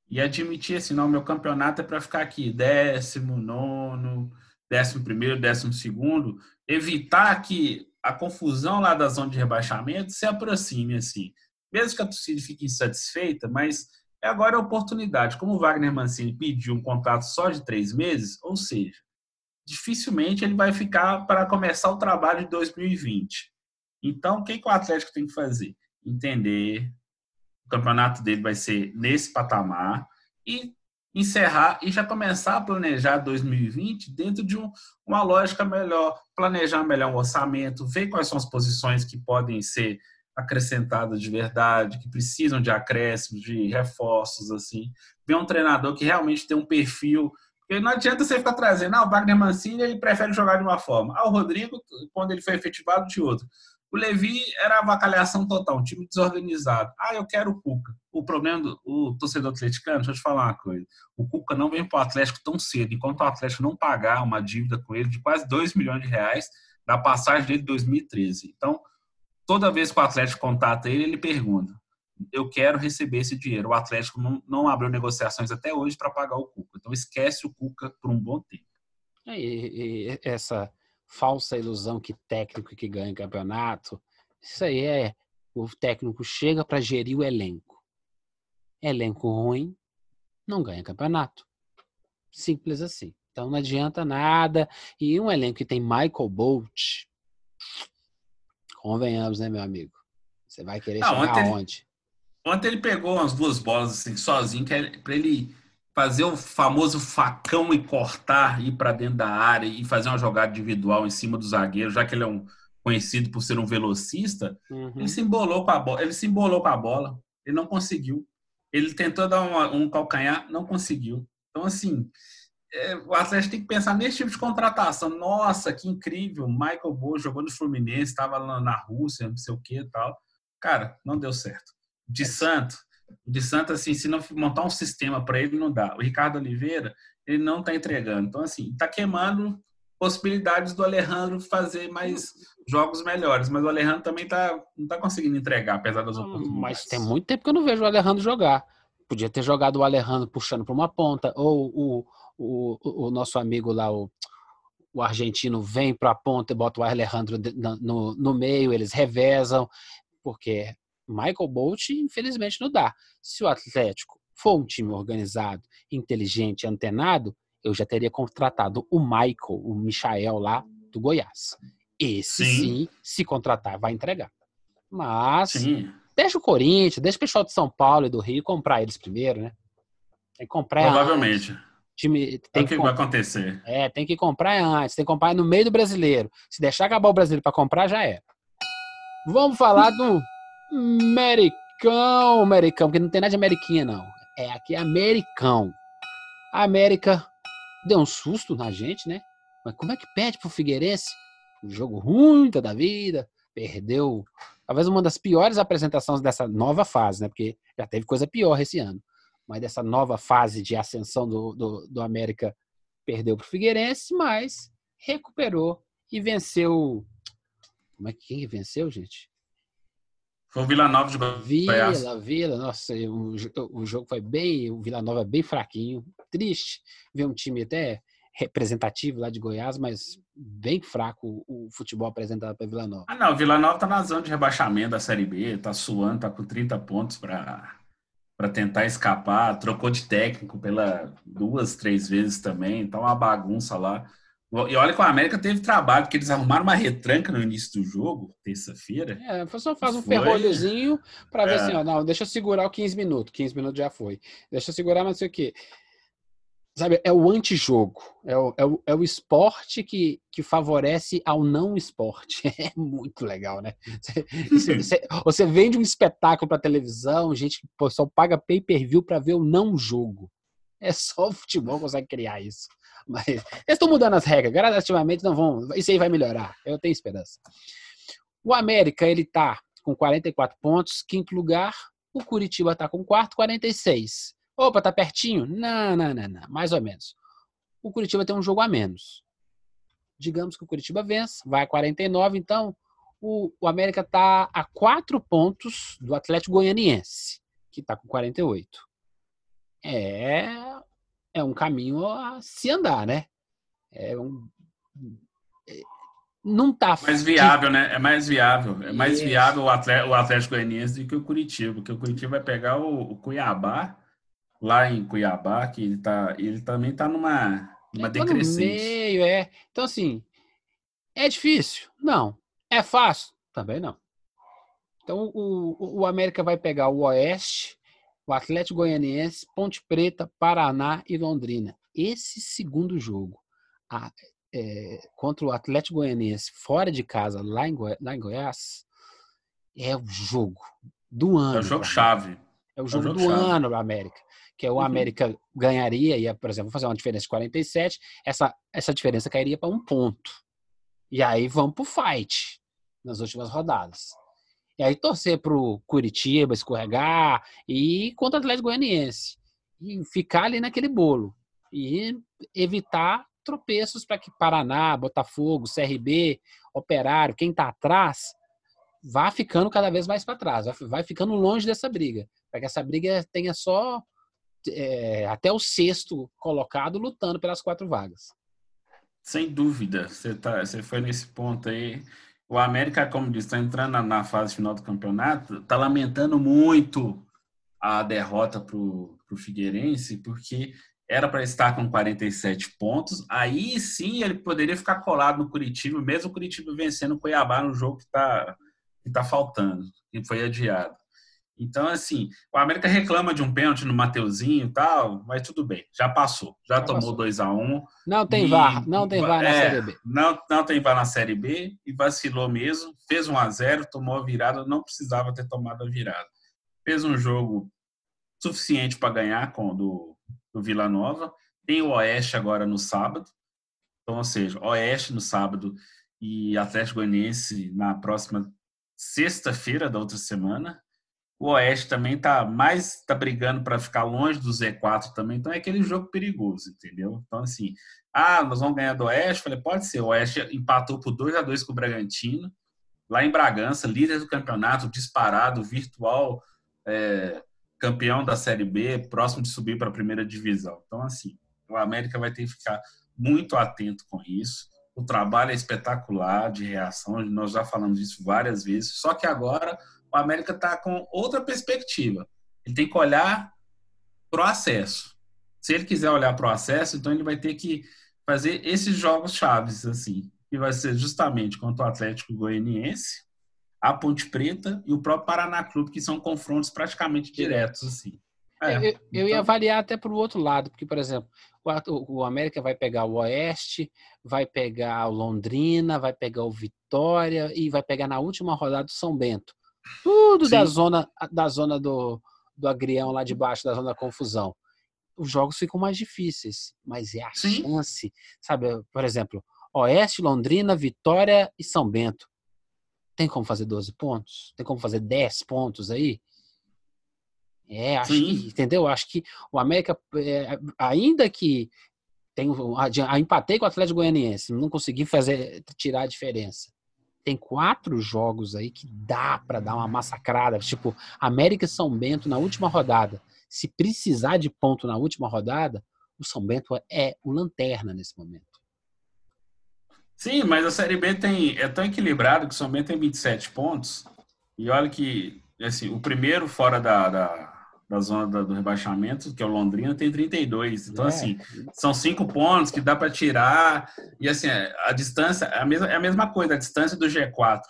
e admitir assim, não, meu campeonato é para ficar aqui, décimo, nono, décimo primeiro, décimo segundo, evitar que a confusão lá da zona de rebaixamento se aproxime assim. Mesmo que a torcida fique insatisfeita, mas é agora a oportunidade. Como o Wagner Mancini pediu um contrato só de três meses, ou seja, dificilmente ele vai ficar para começar o trabalho de 2020. Então, o que, que o Atlético tem que fazer? Entender o campeonato dele vai ser nesse patamar e encerrar e já começar a planejar 2020 dentro de um, uma lógica melhor, planejar melhor um orçamento, ver quais são as posições que podem ser acrescentadas de verdade, que precisam de acréscimos, de reforços, assim. Ver um treinador que realmente tem um perfil porque não adianta você ficar trazendo, ah, o Wagner Mancini ele prefere jogar de uma forma. Ah, o Rodrigo, quando ele foi efetivado, de outra. O Levi era avacalhação total, um time desorganizado. Ah, eu quero o Cuca. O problema do o torcedor atleticano, deixa eu te falar uma coisa. O Cuca não vem para o Atlético tão cedo, enquanto o Atlético não pagar uma dívida com ele de quase 2 milhões de reais da passagem dele de 2013. Então, toda vez que o Atlético contata ele, ele pergunta: eu quero receber esse dinheiro. O Atlético não, não abriu negociações até hoje para pagar o Cuca. Então esquece o Cuca por um bom tempo. E essa falsa ilusão que técnico que ganha campeonato, isso aí é o técnico chega para gerir o elenco. Elenco ruim não ganha campeonato. Simples assim. Então não adianta nada. E um elenco que tem Michael Bolt, convenhamos, né, meu amigo? Você vai querer Não, chegar ontem ele- aonde? Ontem ele pegou umas duas bolas assim, sozinho, para ele fazer o famoso facão e cortar, ir para dentro da área e fazer uma jogada individual em cima do zagueiro, já que ele é um conhecido por ser um velocista, Uhum. ele se embolou com a bola, ele se embolou com a bola, ele não conseguiu. Ele tentou dar uma- um calcanhar, não conseguiu. Então, assim, é, o Atlético tem que pensar nesse tipo de contratação. Nossa, que incrível! Michael Boa jogou no Fluminense, estava lá na Rússia, não sei o que e tal. Cara, não deu certo. De Santo, de Santo, assim, se não montar um sistema para ele, não dá. O Ricardo Oliveira, ele não está entregando. Então, assim, está queimando possibilidades do Alejandro fazer mais jogos melhores. Mas o Alejandro também tá, não está conseguindo entregar, apesar das oportunidades. Mas tem muito tempo que eu não vejo o Alejandro jogar. Podia ter jogado o Alejandro puxando para uma ponta, ou o, o, o nosso amigo lá, o, o argentino, vem para a ponta e bota o Alejandro no, no meio, eles revezam, porque Michael Bolt, infelizmente, não dá. Se o Atlético for um time organizado, inteligente, antenado, eu já teria contratado o Michael, o Michael lá do Goiás. Esse Sim. sim, se contratar, vai entregar. Mas Sim. deixa o Corinthians, deixa o pessoal de São Paulo e do Rio comprar eles primeiro, né? Tem que comprar Provavelmente. antes. Time, É tem o que, que vai acontecer. é, tem que comprar antes, tem que comprar no meio do brasileiro. Se deixar acabar o brasileiro para comprar, já era. Vamos falar do Americão, Americão, porque não tem nada de Ameriquinha, não. É aqui Americão. A América deu um susto na gente, né? Mas como é que perde pro Figueirense? Um jogo ruim toda a vida, perdeu talvez uma das piores apresentações dessa nova fase, né? Porque já teve coisa pior esse ano. Mas dessa nova fase de ascensão do, do, do América perdeu para o Figueirense, mas recuperou e venceu. Como é que quem que venceu, gente? Foi o Vila Nova de Goiás. Vila, Vila, nossa, o, o jogo foi bem, o Vila Nova bem fraquinho, triste ver um time até representativo lá de Goiás, mas bem fraco o, o futebol apresentado para Vila Nova. Ah, não, o Vila Nova tá na zona de rebaixamento da Série B, tá suando, tá com 30 pontos para para tentar escapar, trocou de técnico pela duas, três vezes também, tá uma bagunça lá. E olha que o América teve trabalho, porque eles arrumaram uma retranca no início do jogo, terça-feira. É, só faz um Foi. ferrolhozinho para ver É. assim, ó, não, deixa eu segurar o 15 minutos, 15 minutos já foi. Deixa eu segurar, mas não sei o quê. sabe, é o antijogo. É o, é o, é o esporte que, que favorece ao não esporte. É muito legal, né? Você, você, você vende um espetáculo para televisão, gente que só paga pay-per-view para ver o não jogo. É só o futebol que consegue criar isso. Mas eles estão mudando as regras, gradativamente não vão. Isso aí vai melhorar. Eu tenho esperança. O América, ele tá com 44 pontos, quinto lugar. O Curitiba está com quarto, 46. Opa, tá pertinho? Não, não, não, não, mais ou menos. O Curitiba tem um jogo a menos. Digamos que o Curitiba vence, vai a 49, então o, o América está a quatro pontos do Atlético Goianiense, que está com 48. É, é um caminho a se andar, né? É um, é, não tá mais viável, né? É mais viável. É mais viável o Atlético, o Atlético Goianiense do que o Curitiba, porque o Curitiba vai pegar o, o Cuiabá lá em Cuiabá, que ele, tá, ele também está numa, numa decrescente. No meio, é. Então, assim, é difícil? Não. É fácil? Também não. Então, o, o América vai pegar o Oeste, o Atlético Goianiense, Ponte Preta, Paraná e Londrina. Esse segundo jogo a, é, contra o Atlético Goianiense fora de casa, lá em, Goi lá em Goiás, é o jogo do ano. É o jogo-chave. É o jogo, é o jogo do chave. ano, América que é o uhum. América ganharia, ia, por exemplo, fazer uma diferença de 47, essa, essa diferença cairia para um ponto. E aí vamos para o fight nas últimas rodadas. E aí torcer para o Curitiba escorregar e contra o Atlético Goianiense. E ficar ali naquele bolo. E evitar tropeços para que Paraná, Botafogo, CRB, Operário, quem está atrás, vá ficando cada vez mais para trás, vai ficando longe dessa briga. Para que essa briga tenha só é, até o sexto colocado lutando pelas quatro vagas. Sem dúvida, você, tá, você foi nesse ponto aí. O América, como disse, está entrando na, na, fase final do campeonato, está lamentando muito a derrota para o Figueirense, porque era para estar com 47 pontos. Aí sim ele poderia ficar colado no Curitiba, mesmo o Curitiba vencendo o Cuiabá no jogo que está que tá faltando, que foi adiado. Então, assim, o América reclama de um pênalti no Mateuzinho e tal, mas tudo bem, já passou, já, já tomou 2 a 1 um, Não tem e, VAR, não tem VAR na é, Série B. Não, não tem VAR na Série B e vacilou mesmo, fez 1 um a 0 tomou a virada, não precisava ter tomado a virada. Fez um jogo suficiente para ganhar com o do, do Vila Nova. Tem o Oeste agora no sábado, então, ou seja, Oeste no sábado e Atlético Goianiense na próxima sexta-feira da outra semana o Oeste também tá mais tá brigando para ficar longe do Z4 também, então é aquele jogo perigoso, entendeu? Então assim, ah, nós vamos ganhar do Oeste, falei, pode ser. O Oeste empatou por 2 a 2 com o Bragantino, lá em Bragança, líder do campeonato, disparado, virtual, é, campeão da Série B, próximo de subir para a primeira divisão. Então assim, o América vai ter que ficar muito atento com isso. O trabalho é espetacular de reação, nós já falamos disso várias vezes, só que agora o América está com outra perspectiva. Ele tem que olhar para o acesso. Se ele quiser olhar para o acesso, então ele vai ter que fazer esses jogos chaves, assim, que vai ser justamente contra o Atlético Goianiense, a Ponte Preta e o próprio Paraná Clube, que são confrontos praticamente diretos, assim. É, eu, eu então... ia avaliar até para o outro lado, porque, por exemplo, o, o, América vai pegar o Oeste, vai pegar o Londrina, vai pegar o Vitória e vai pegar na última rodada o São Bento. Tudo da zona, da zona do, do agrião lá de baixo, da zona da confusão. Os jogos ficam mais difíceis, mas é a Sim. chance, sabe? Por exemplo, Oeste, Londrina, Vitória e São Bento. Tem como fazer 12 pontos? Tem como fazer 10 pontos aí? É, acho Sim. que, entendeu? Acho que o América, é, ainda que tem, a, a, empatei com o Atlético Goianiense, não consegui fazer tirar a diferença tem quatro jogos aí que dá para dar uma massacrada, tipo América e São Bento na última rodada. Se precisar de ponto na última rodada, o São Bento é o lanterna nesse momento. Sim, mas a Série B tem, é tão equilibrado que o São Bento tem 27 pontos. E olha que assim, o primeiro fora da, da da zona do rebaixamento, que é o Londrina, tem 32. Então, é. assim, são cinco pontos que dá para tirar. E, assim, a distância é a, mesma, é a mesma coisa, a distância do G4,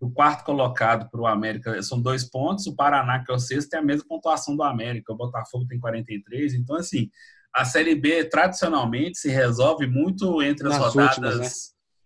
o quarto colocado para o América, são dois pontos. O Paraná, que é o sexto, tem a mesma pontuação do América. O Botafogo tem 43. Então, assim, a Série B tradicionalmente se resolve muito entre as Nas rodadas últimas, né?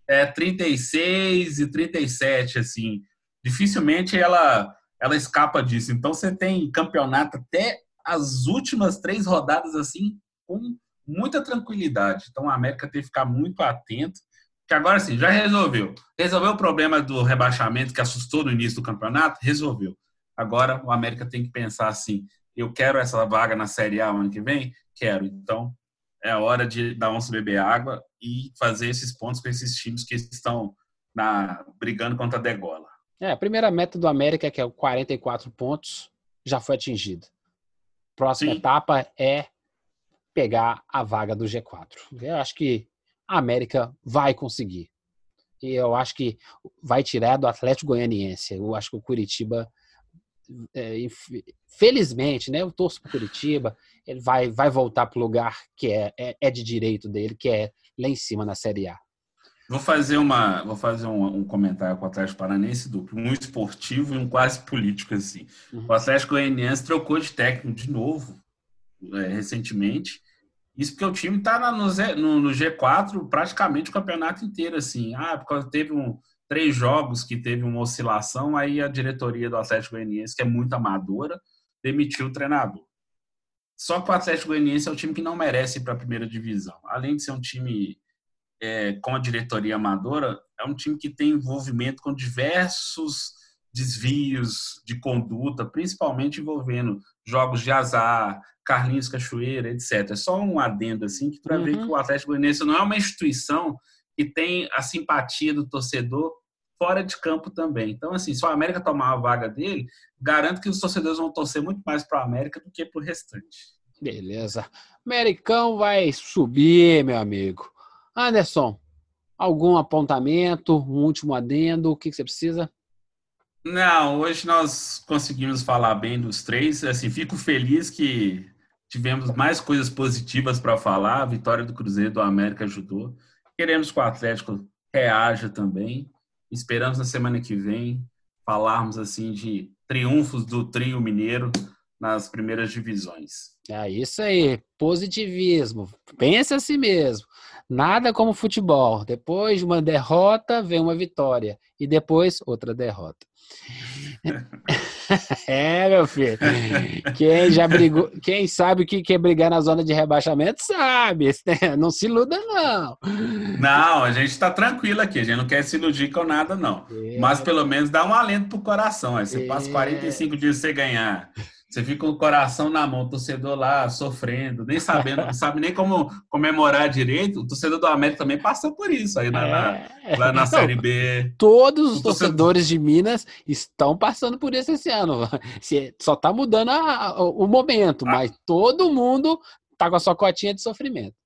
é, 36 e 37, assim. Dificilmente ela, ela escapa disso. Então você tem campeonato até as últimas três rodadas, assim, com muita tranquilidade. Então a América tem que ficar muito atento. Que agora sim, já resolveu. Resolveu o problema do rebaixamento que assustou no início do campeonato? Resolveu. Agora o América tem que pensar assim: eu quero essa vaga na Série A ano que vem? Quero. Então, é hora de dar um beber água e fazer esses pontos com esses times que estão na, brigando contra a degola. É, a primeira meta do América, que é o 44 pontos, já foi atingida. Próxima Sim. etapa é pegar a vaga do G4. Eu acho que a América vai conseguir. E eu acho que vai tirar do Atlético Goianiense. Eu acho que o Curitiba é, felizmente, né? Eu torço para Curitiba, ele vai, vai voltar para o lugar que é, é, é, de direito dele, que é lá em cima na Série A. Vou fazer uma, vou fazer um, um comentário com o Atlético Paranense duplo, um esportivo e um quase político assim. Uhum. O Atlético Goianiense trocou de técnico de novo é, recentemente. Isso porque o time está no, no, no, G4 praticamente o campeonato inteiro assim. Ah, porque teve um três jogos que teve uma oscilação, aí a diretoria do Atlético Goianiense, que é muito amadora, demitiu o treinador. Só que o Atlético Goianiense é um time que não merece ir para a primeira divisão. Além de ser um time é, com a diretoria amadora, é um time que tem envolvimento com diversos desvios de conduta, principalmente envolvendo jogos de azar, Carlinhos Cachoeira, etc. É só um adendo assim que para uhum. ver que o Atlético Goianiense não é uma instituição que tem a simpatia do torcedor fora de campo também. Então, assim, se o América tomar a vaga dele, garanto que os torcedores vão torcer muito mais para o América do que para o restante. Beleza. Americão vai subir, meu amigo. Anderson, algum apontamento, um último adendo? O que, que você precisa? Não, hoje nós conseguimos falar bem dos três. Assim, fico feliz que tivemos mais coisas positivas para falar. A vitória do Cruzeiro do América ajudou. Queremos que o Atlético reaja também. Esperamos na semana que vem falarmos assim de triunfos do trio mineiro nas primeiras divisões. É isso aí, positivismo. Pensa assim mesmo. Nada como futebol. Depois de uma derrota, vem uma vitória. E depois, outra derrota. É, meu filho. Quem já brigou, quem sabe o que é brigar na zona de rebaixamento sabe. Não se iluda, não. Não, a gente está tranquilo aqui. A gente não quer se iludir com nada, não. É. Mas pelo menos dá um alento pro coração. Aí você é. passa 45 dias sem ganhar. Você fica com o coração na mão, o torcedor lá sofrendo, nem sabendo, não sabe nem como comemorar direito. O torcedor do América também passou por isso aí na, é. lá na Série B. Todos os torcedores de Minas estão passando por isso esse ano. Só está mudando a, o momento, ah. mas todo mundo está com a sua cotinha de sofrimento.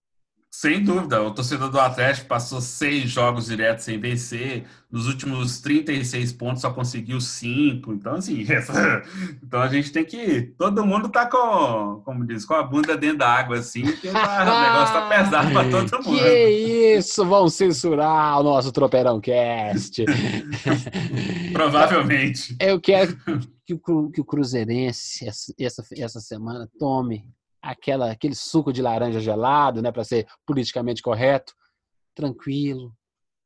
Sem dúvida, o torcedor do Atlético passou seis jogos diretos sem vencer, nos últimos 36 pontos só conseguiu cinco, então assim, essa... então a gente tem que, todo mundo tá com, como diz, com a bunda dentro da água assim, porque tá, o negócio tá pesado para todo mundo. Que isso, vão censurar o nosso Tropeirão Cast. Provavelmente. Eu quero que o, que o Cruzeirense essa, essa semana tome aquela, aquele suco de laranja gelado, né, para ser politicamente correto, tranquilo,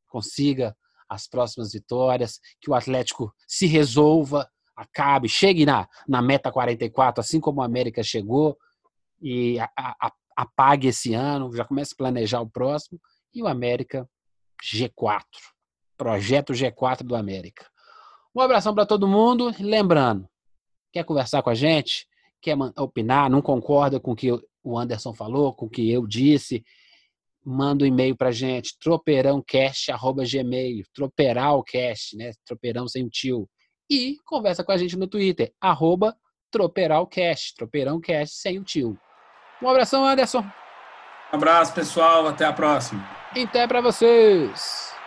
consiga as próximas vitórias, que o Atlético se resolva, acabe, chegue na, na meta 44, assim como o América chegou, e a, a, apague esse ano, já comece a planejar o próximo, e o América G4, projeto G4 do América. Um abração para todo mundo, lembrando, quer conversar com a gente? Quer opinar, não concorda com o que o Anderson falou, com o que eu disse, manda um e-mail para gente, tropeirãocast.gmail, troperalcast, né? Tropeirão sem o tio. E conversa com a gente no Twitter, arroba troperalcast, tropeirãocast sem o tio. Um abração, Anderson. Um abraço, pessoal. Até a próxima. Até para vocês.